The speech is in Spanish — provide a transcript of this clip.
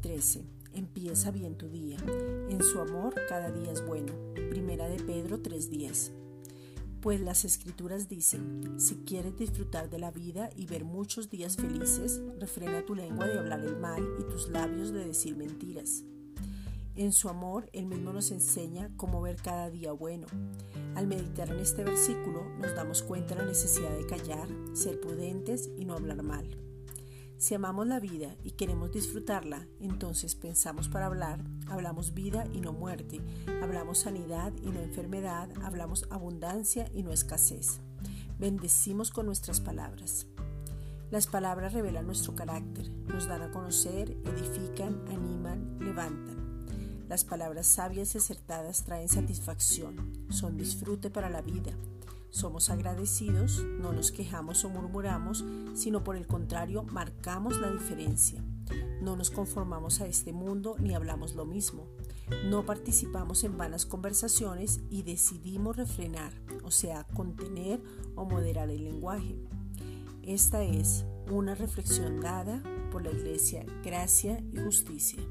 13. Empieza bien tu día. En su amor cada día es bueno. Primera de Pedro 3.10. Pues las escrituras dicen, si quieres disfrutar de la vida y ver muchos días felices, refrena tu lengua de hablar el mal y tus labios de decir mentiras. En su amor, Él mismo nos enseña cómo ver cada día bueno. Al meditar en este versículo, nos damos cuenta de la necesidad de callar, ser prudentes y no hablar mal. Si amamos la vida y queremos disfrutarla, entonces pensamos para hablar, hablamos vida y no muerte, hablamos sanidad y no enfermedad, hablamos abundancia y no escasez. Bendecimos con nuestras palabras. Las palabras revelan nuestro carácter, nos dan a conocer, edifican, animan, levantan. Las palabras sabias y acertadas traen satisfacción, son disfrute para la vida, somos agradecidos, no nos quejamos o murmuramos, sino por el contrario marcamos la diferencia. No nos conformamos a este mundo ni hablamos lo mismo. No participamos en vanas conversaciones y decidimos refrenar, o sea, contener o moderar el lenguaje. Esta es una reflexión dada por la Iglesia Gracia y Justicia.